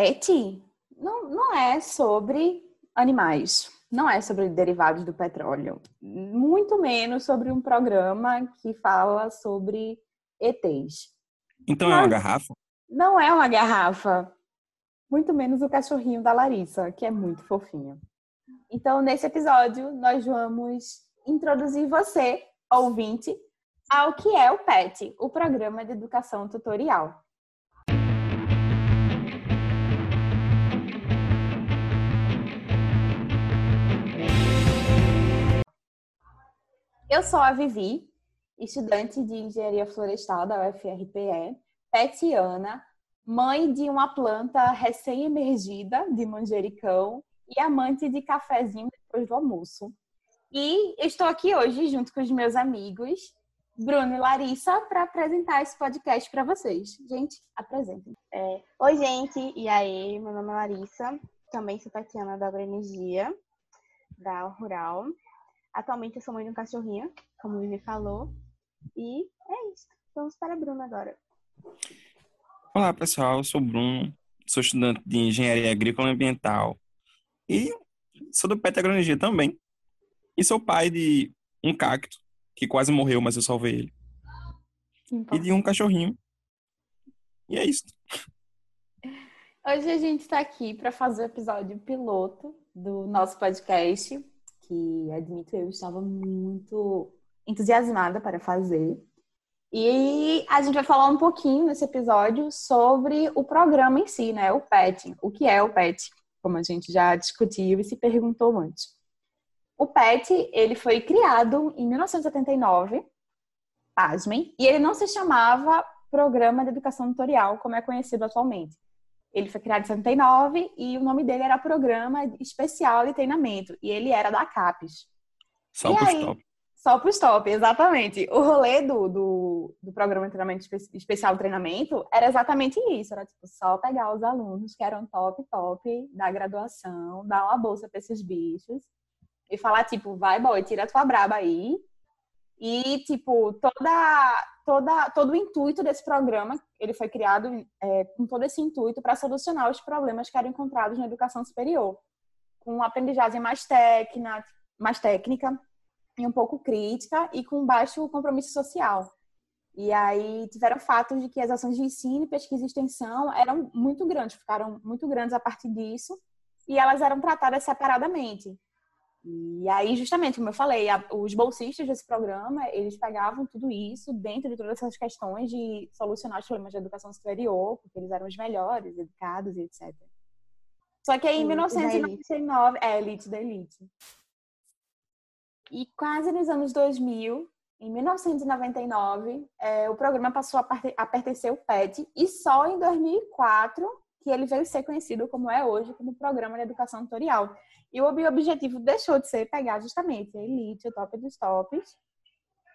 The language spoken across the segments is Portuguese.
PET não, não é sobre animais, não é sobre derivados do petróleo, muito menos sobre um programa que fala sobre ETs. Então Mas é uma garrafa? Não é uma garrafa, muito menos o cachorrinho da Larissa, que é muito fofinho. Então, nesse episódio, nós vamos introduzir você, ouvinte, ao que é o PET, o Programa de Educação Tutorial. Eu sou a Vivi, estudante de Engenharia Florestal da UFRPE, petiana, mãe de uma planta recém-emergida de manjericão e amante de cafezinho depois do almoço. E estou aqui hoje junto com os meus amigos Bruno e Larissa para apresentar esse podcast para vocês. Gente, apresentem. É, Oi, gente. E aí, meu nome é Larissa. Também sou Tatiana da Agroenergia, da Rural. Atualmente eu sou mãe de um cachorrinho, como o Vivi falou. E é isso. Vamos para a Bruna agora. Olá, pessoal. Eu sou o Bruno. Sou estudante de Engenharia Agrícola e Ambiental. E sou do PET também. E sou pai de um cacto, que quase morreu, mas eu salvei ele. Então. E de um cachorrinho. E é isso. Hoje a gente está aqui para fazer o episódio piloto do nosso podcast, que admito eu estava muito entusiasmada para fazer. E a gente vai falar um pouquinho nesse episódio sobre o programa em si, né? O PET. O que é o PET? Como a gente já discutiu e se perguntou antes. O PET, ele foi criado em 1979, pasmem, e ele não se chamava Programa de Educação Tutorial, como é conhecido atualmente. Ele foi criado em 79 e o nome dele era Programa Especial de Treinamento. E ele era da CAPES. Só para os top. Só para os top, exatamente. O rolê do, do, do Programa de Treinamento Especial de Treinamento era exatamente isso. Era tipo, só pegar os alunos que eram top, top da graduação, dar uma bolsa para esses bichos e falar, tipo, vai, boy, tira a tua braba aí e, tipo, toda, toda, todo o intuito desse programa, ele foi criado é, com todo esse intuito para solucionar os problemas que eram encontrados na educação superior, com aprendizagem mais técnica, mais técnica e um pouco crítica e com baixo compromisso social. E aí tiveram fatos de que as ações de ensino, pesquisa e extensão eram muito grandes, ficaram muito grandes a partir disso, e elas eram tratadas separadamente. E aí, justamente, como eu falei, a, os bolsistas desse programa, eles pegavam tudo isso dentro de todas essas questões de solucionar os problemas de educação superior, porque eles eram os melhores, educados e etc. Só que aí, em 1999, é, elite da elite. E quase nos anos 2000, em 1999, é, o programa passou a, a pertencer ao PET, e só em 2004 que ele veio ser conhecido como é hoje, como Programa de Educação Tutorial. E o objetivo deixou de ser pegar justamente a elite, o top dos tops,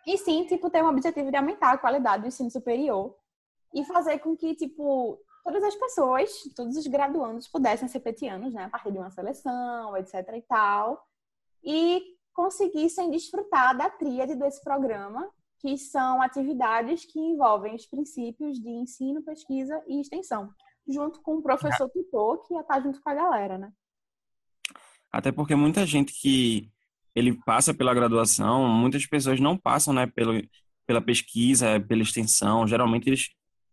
e sim, tipo, ter um objetivo de aumentar a qualidade do ensino superior e fazer com que, tipo, todas as pessoas, todos os graduandos pudessem ser petianos, né, a partir de uma seleção, etc e tal, e conseguissem desfrutar da tríade desse programa, que são atividades que envolvem os princípios de ensino, pesquisa e extensão, junto com o professor tutor, que ia estar junto com a galera, né? Até porque muita gente que ele passa pela graduação, muitas pessoas não passam, né, pelo, pela pesquisa, pela extensão. Geralmente eles,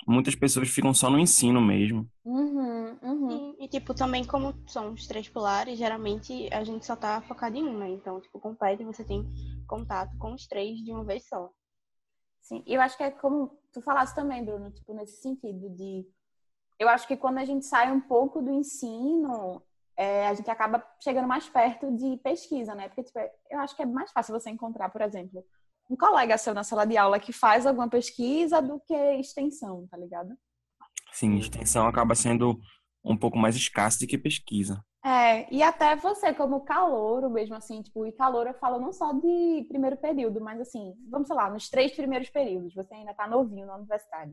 muitas pessoas ficam só no ensino mesmo. Uhum, uhum. E, e, tipo, também como são os três pilares, geralmente a gente só tá focado em um, né? Então, tipo, com o PET você tem contato com os três de uma vez só. Sim, eu acho que é como tu falaste também, Bruno, tipo, nesse sentido de... Eu acho que quando a gente sai um pouco do ensino, é, a gente acaba chegando mais perto de pesquisa, né? Porque tipo, eu acho que é mais fácil você encontrar, por exemplo, um colega seu na sala de aula que faz alguma pesquisa do que extensão, tá ligado? Sim, extensão acaba sendo um pouco mais escassa do que pesquisa. É, e até você como calouro mesmo, assim, tipo, e calouro eu falo não só de primeiro período, mas assim, vamos sei lá, nos três primeiros períodos, você ainda tá novinho na universidade.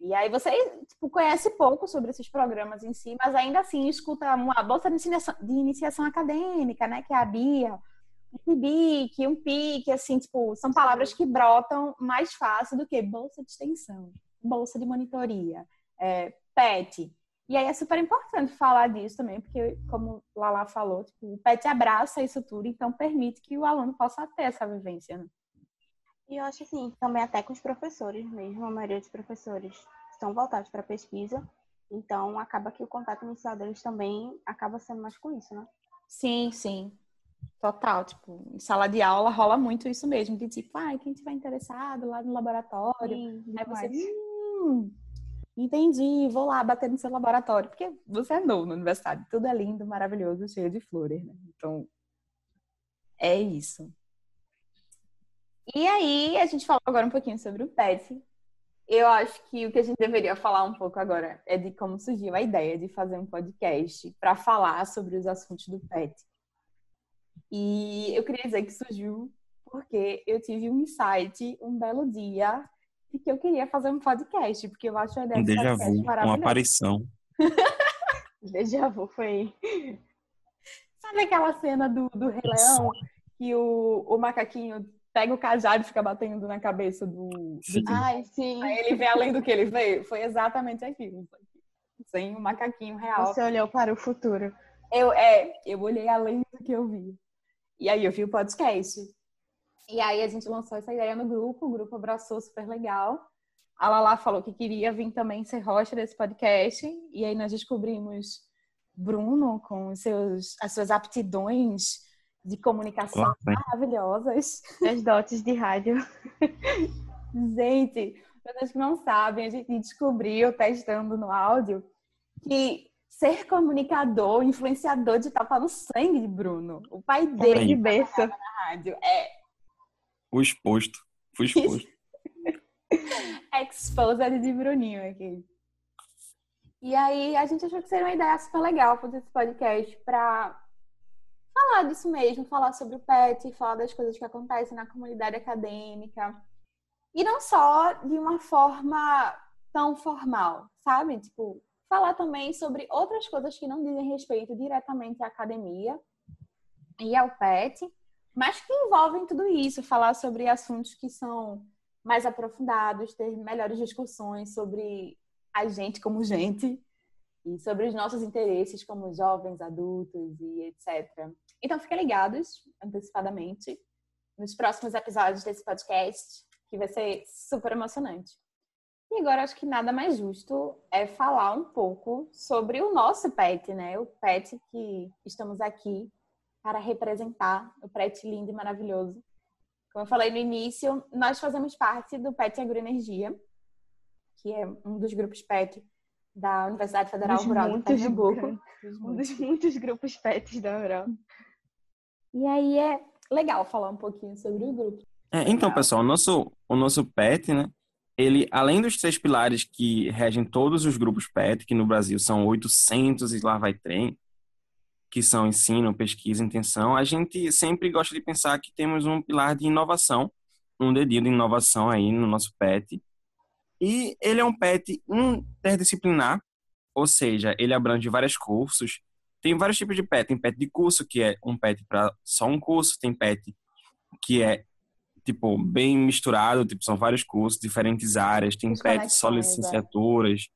E aí você tipo, conhece pouco sobre esses programas em si, mas ainda assim escuta uma bolsa de iniciação, de iniciação acadêmica, né? Que é a BIA, um PIBIC, um PIC, assim, tipo, são palavras que brotam mais fácil do que bolsa de extensão, bolsa de monitoria, é, PET. E aí é super importante falar disso também, porque, como Lala falou, tipo, o PET abraça isso tudo, então permite que o aluno possa ter essa vivência. Né? E eu acho assim, também até com os professores mesmo, a maioria dos professores estão voltados para pesquisa, então acaba que o contato inicial deles também acaba sendo mais com isso, né? Sim, sim. Total, tipo, em sala de aula rola muito isso mesmo, de tipo, ai, ah, quem tiver interessado lá no laboratório, sim, aí você, hum, entendi, vou lá bater no seu laboratório, porque você é novo na universidade, tudo é lindo, maravilhoso, cheio de flores, né? Então, é isso. E aí, a gente falou agora um pouquinho sobre o PET. Eu acho que o que a gente deveria falar um pouco agora é de como surgiu a ideia de fazer um podcast para falar sobre os assuntos do PET. E eu queria dizer que surgiu porque eu tive um insight um belo dia de que eu queria fazer um podcast, porque eu acho a ideia um de déjà vu, uma aparição. déjà vu foi. Sabe aquela cena do, do Rei Leão que o, o macaquinho pega o cajado e fica batendo na cabeça do. Sim. do... Ai, sim. Aí ele vê além do que ele vê. Foi exatamente aquilo. Sem o um macaquinho real. Você olhou para o futuro. Eu, é, eu olhei além do que eu vi. E aí eu vi o podcast. E aí a gente lançou essa ideia no grupo, o grupo abraçou super legal. A Lala falou que queria vir também ser host desse podcast. E aí nós descobrimos Bruno com seus, as suas aptidões de comunicação Nossa, maravilhosas. As dotes de rádio. gente, vocês que não sabem, a gente descobriu, testando no áudio, que ser comunicador, influenciador de tá no sangue de Bruno. O pai dele de berço na rádio. É. O exposto. Fui exposto. Exposed de Bruninho aqui. E aí a gente achou que seria uma ideia super legal fazer esse podcast para falar disso mesmo, falar sobre o PET, falar das coisas que acontecem na comunidade acadêmica. E não só de uma forma tão formal, sabe? Tipo, falar também sobre outras coisas que não dizem respeito diretamente à academia e ao PET, mas que envolvem tudo isso, falar sobre assuntos que são mais aprofundados, ter melhores discussões sobre a gente como gente e sobre os nossos interesses como jovens, adultos e etc. Então, fiquem ligados antecipadamente nos próximos episódios desse podcast, que vai ser super emocionante. E agora acho que nada mais justo é falar um pouco sobre o nosso pet, né? O pet que estamos aqui para representar, o pet lindo e maravilhoso. Como eu falei no início, nós fazemos parte do PET Agroenergia, que é um dos grupos PET da Universidade Federal Rural de Pernambuco. Um dos muitos grupos PETs da Rural. E aí é legal falar um pouquinho sobre o grupo. É, então, pessoal, o nosso, o nosso PET, né? Ele, além dos três pilares que regem todos os grupos PET, que no Brasil são 800 e lá vai trem, que são ensino, pesquisa, intenção, a gente sempre gosta de pensar que temos um pilar de inovação, um dedinho de inovação aí no nosso PET. E ele é um PET interdisciplinar, ou seja, ele abrange vários cursos, tem vários tipos de PET. Tem PET de curso, que é um PET para só um curso. Tem PET que é, tipo, bem misturado. Tipo, são vários cursos, diferentes áreas. Tem Os PET só licenciaturas.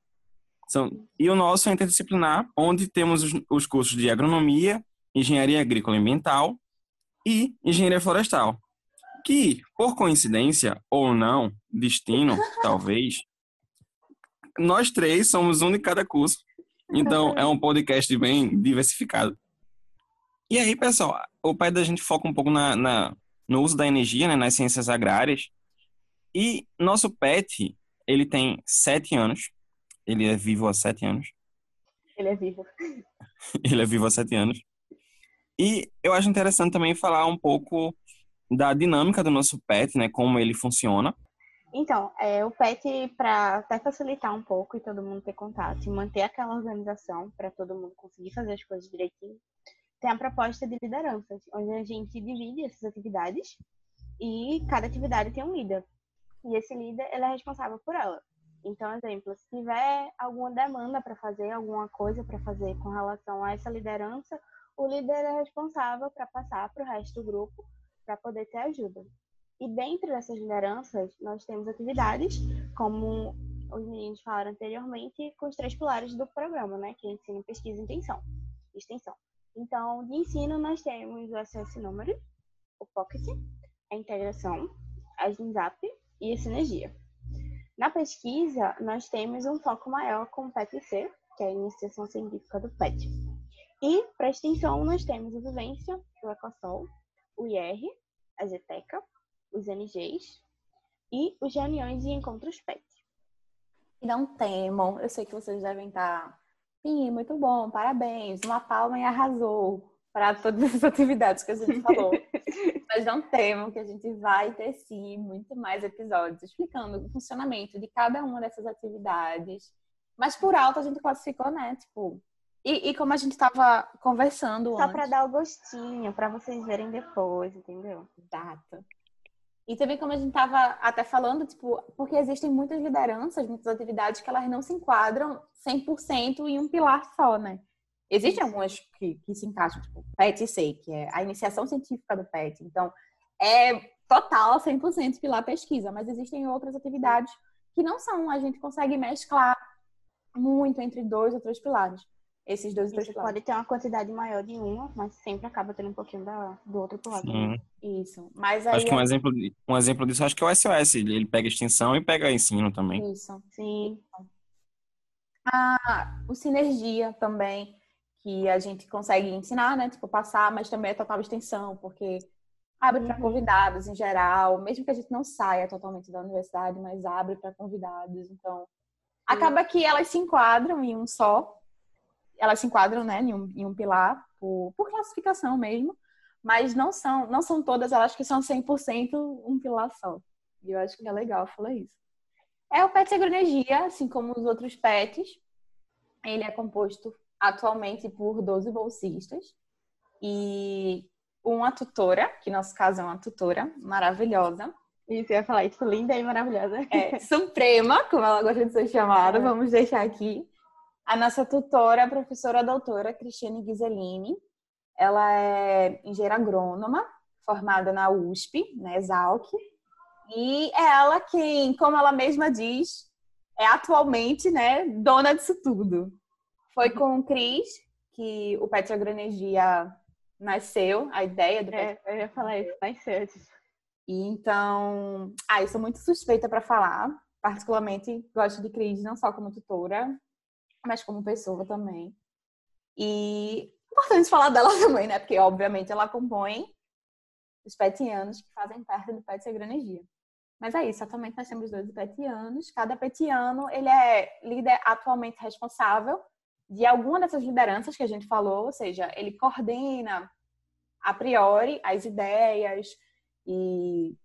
São... E o nosso é interdisciplinar, onde temos os, os cursos de agronomia, engenharia agrícola e ambiental e engenharia florestal. Que, por coincidência ou não, destino, talvez, nós três somos um de cada curso. Então, é um podcast bem diversificado. E aí, pessoal, o pai da gente foca um pouco na, na, no uso da energia, né, nas ciências agrárias. E nosso pet, ele tem sete anos. Ele é vivo há sete anos. Ele é vivo. ele é vivo há sete anos. E eu acho interessante também falar um pouco da dinâmica do nosso pet, né, como ele funciona. Então, é, o PET, para até facilitar um pouco e todo mundo ter contato manter aquela organização para todo mundo conseguir fazer as coisas direitinho, tem a proposta de lideranças, onde a gente divide essas atividades e cada atividade tem um líder. E esse líder, ele é responsável por ela. Então, exemplo, se tiver alguma demanda para fazer, alguma coisa para fazer com relação a essa liderança, o líder é responsável para passar para o resto do grupo para poder ter ajuda. E dentro dessas lideranças, nós temos atividades como os meninos falaram anteriormente, com os três pilares do programa, né? Que é ensino, pesquisa e extensão. extensão. Então, de ensino, nós temos o acesso número, o Pocket, a integração, a SNZAP e a sinergia. Na pesquisa, nós temos um foco maior com o PET-C, que é a iniciação científica do PET. E para extensão, nós temos o Vivência, o Ecosol, o IR, a GTECA, os NGs e os reuniões e encontros PET. E não temam, eu sei que vocês devem estar. Sim, muito bom, parabéns, uma palma e arrasou para todas as atividades que a gente falou. Mas não temam que a gente vai ter sim muito mais episódios explicando o funcionamento de cada uma dessas atividades. Mas por alto a gente classificou, né? Tipo, e, e como a gente estava conversando Só para dar o gostinho, para vocês verem depois, entendeu? Exato. E também como a gente estava até falando, tipo, porque existem muitas lideranças, muitas atividades que elas não se enquadram 100% em um pilar só, né? Existem algumas que, que se encaixam, tipo, PET-C, que é a iniciação científica do PET. Então, é total 100% pilar pesquisa, mas existem outras atividades que não são. A gente consegue mesclar muito entre dois ou três pilares. Esses dois pilares. Pode ter uma quantidade maior de uma, mas sempre acaba tendo um pouquinho da, do outro pilar. Sim. Isso. Mas aí Acho que um é- exemplo, um exemplo disso acho que é o SOS. Ele ele pega extensão e pega ensino também. Isso. Sim. Ah, o sinergia também, que a gente consegue ensinar, né? Tipo, passar, mas também é total extensão, porque abre para Uhum. convidados em geral, mesmo que a gente não saia totalmente da universidade, mas abre para convidados. Então, acaba que elas se enquadram em um só, elas se enquadram, né, em um, em um pilar, por, por classificação mesmo, mas não são, não são todas elas que são 100% um pilar só. E eu acho que é legal falar isso. É o PET Agroenergia, assim como os outros PETs. Ele é composto atualmente por 12 bolsistas e uma tutora, que no nosso caso é uma tutora maravilhosa, Isso, eu ia falar isso, linda e maravilhosa. é, Suprema, como ela gosta de ser chamada, É. vamos deixar aqui. A nossa tutora, a professora doutora Cristiane Ghiseline, ela é engenheira agrônoma, formada na USP, na Exalc, e é ela quem, como ela mesma diz, é atualmente, né, dona disso tudo. Foi com o Cris que o Petro Agroenergia nasceu, a ideia do Petro É, eu ia falar isso, mais cedo. e então, ah, eu sou muito suspeita para falar. Particularmente, gosto de Cris não só como tutora, mas como pessoa também. E importante falar dela também, né? Porque, obviamente, ela compõe os petianos que fazem parte do Pet Agroenergia. Mas é isso, atualmente nós temos dois petianos. Cada petiano, ele é líder atualmente responsável de alguma dessas lideranças que a gente falou, ou seja, ele coordena a priori as ideias, e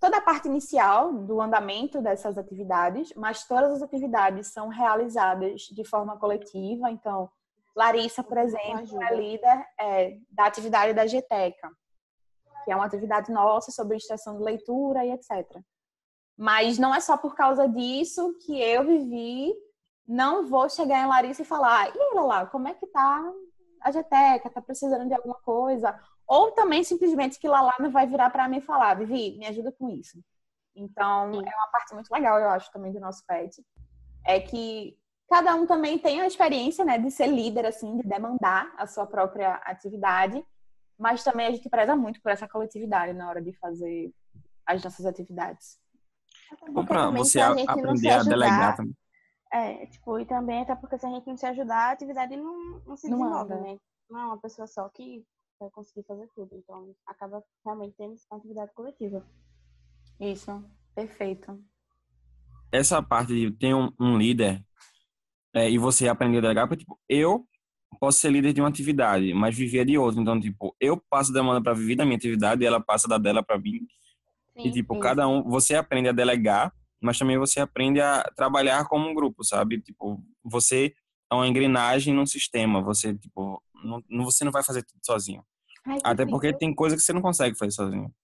toda a parte inicial do andamento dessas atividades, mas todas as atividades são realizadas de forma coletiva. Então, Larissa, por exemplo, é líder é, da atividade da GTECA, que é uma atividade nossa sobre extração de leitura e etc. Mas não é só por causa disso que eu vivi. Não vou chegar em Larissa e falar, e Lala, como é que tá a GTECA? Tá precisando de alguma coisa? Ou também simplesmente que Lala não vai virar para mim e falar, Vivi, me ajuda com isso. Então, Sim. é uma parte muito legal, eu acho, também do nosso pet. É que cada um também tem a experiência, né, de ser líder, assim, de demandar a sua própria atividade, mas também a gente preza muito por essa coletividade na hora de fazer as nossas atividades. Ou pra você a a- gente não se aprender a delegar também. É, tipo, e também até porque se a gente não se ajudar, a atividade não, não se Não desenvolve, anda. né? Não é uma pessoa só que vai conseguir fazer tudo. Então, acaba realmente tendo uma atividade coletiva. Isso, perfeito. Essa parte de ter um, um líder é, e você aprender a delegar, porque, tipo, eu posso ser líder de uma atividade, mas viver de outra. Então, tipo, eu passo a demanda para viver da minha atividade e ela passa da dela para mim. E, Sim, tipo, isso. cada um, você aprende a delegar, mas também você aprende a trabalhar como um grupo, sabe? Tipo, você é uma engrenagem num sistema, você, tipo, não, você não vai fazer tudo sozinho. Ai, Até lindo. porque tem coisa que você não consegue fazer sozinho.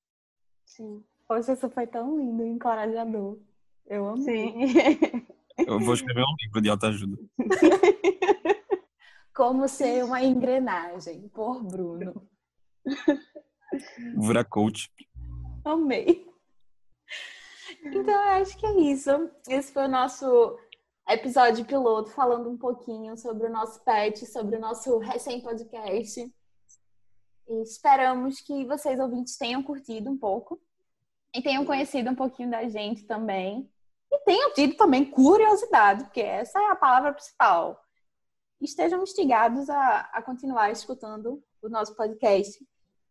sim. Poxa, isso foi tão lindo e encorajador. Eu amo. Sim. Eu vou escrever um livro de autoajuda. Como ser uma engrenagem, por Bruno. Vou virar coach. Amei. Então, eu acho que é isso. Esse foi o nosso episódio piloto falando um pouquinho sobre o nosso pet, sobre o nosso recém-podcast. Esperamos que vocês ouvintes tenham curtido um pouco e tenham conhecido um pouquinho da gente também. E tenham tido também curiosidade, porque essa é a palavra principal. Estejam instigados a, a continuar escutando o nosso podcast,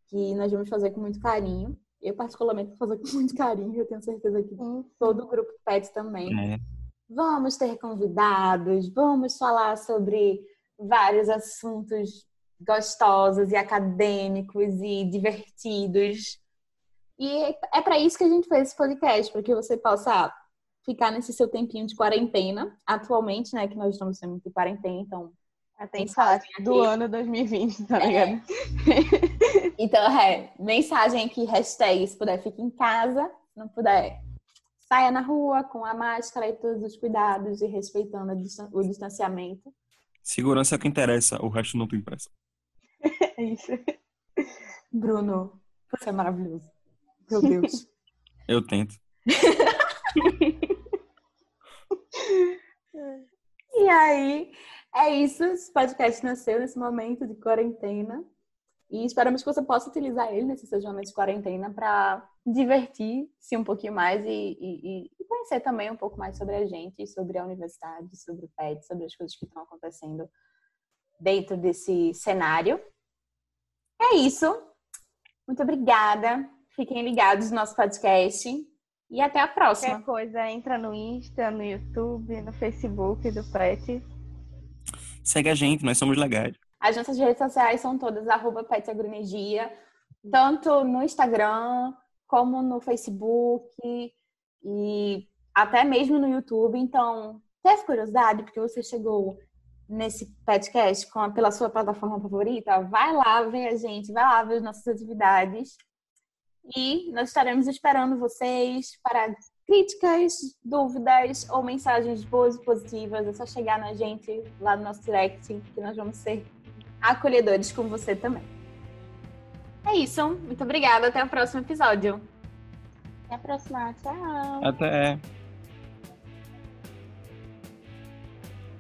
que nós vamos fazer com muito carinho. Eu, particularmente, vou fazer com muito carinho, eu tenho certeza que todo o grupo PET também. É. Vamos ter convidados, vamos falar sobre vários assuntos gostosos e acadêmicos e divertidos. E é para isso que a gente fez esse podcast, para que você possa ficar nesse seu tempinho de quarentena, atualmente, né, que nós estamos sendo de quarentena, então tem falar do ano 2020, tá ligado? É. então, é, mensagem aqui, hashtag, se puder, fique em casa, se não puder, saia na rua com a máscara e todos os cuidados e respeitando o distanciamento. Segurança é o que interessa, o resto não tem pressa. é isso. Bruno, você é maravilhoso. Meu Deus. Eu tento. e aí, é isso. Esse podcast nasceu nesse momento de quarentena. E esperamos que você possa utilizar ele nesse seu momento de quarentena para divertir-se um pouquinho mais e, e, e, conhecer também um pouco mais sobre a gente, sobre a universidade, sobre o PET, sobre as coisas que estão acontecendo dentro desse cenário. É isso. Muito obrigada. Fiquem ligados no nosso podcast e até a próxima. Qualquer coisa, entra no Insta, no YouTube, no Facebook do PET. Segue a gente, nós somos legais. As nossas redes sociais são todas arroba Agroenergia, tanto no Instagram como no Facebook e até mesmo no YouTube. Então, teve curiosidade porque você chegou nesse podcast com, pela sua plataforma favorita? Vai lá ver a gente, vai lá ver as nossas atividades. E nós estaremos esperando vocês para críticas, dúvidas ou mensagens boas e positivas. É só chegar na gente lá no nosso direct que nós vamos ser acolhedores com você também. É isso. Muito obrigada. Até o próximo episódio. Até a próxima. Tchau. Até.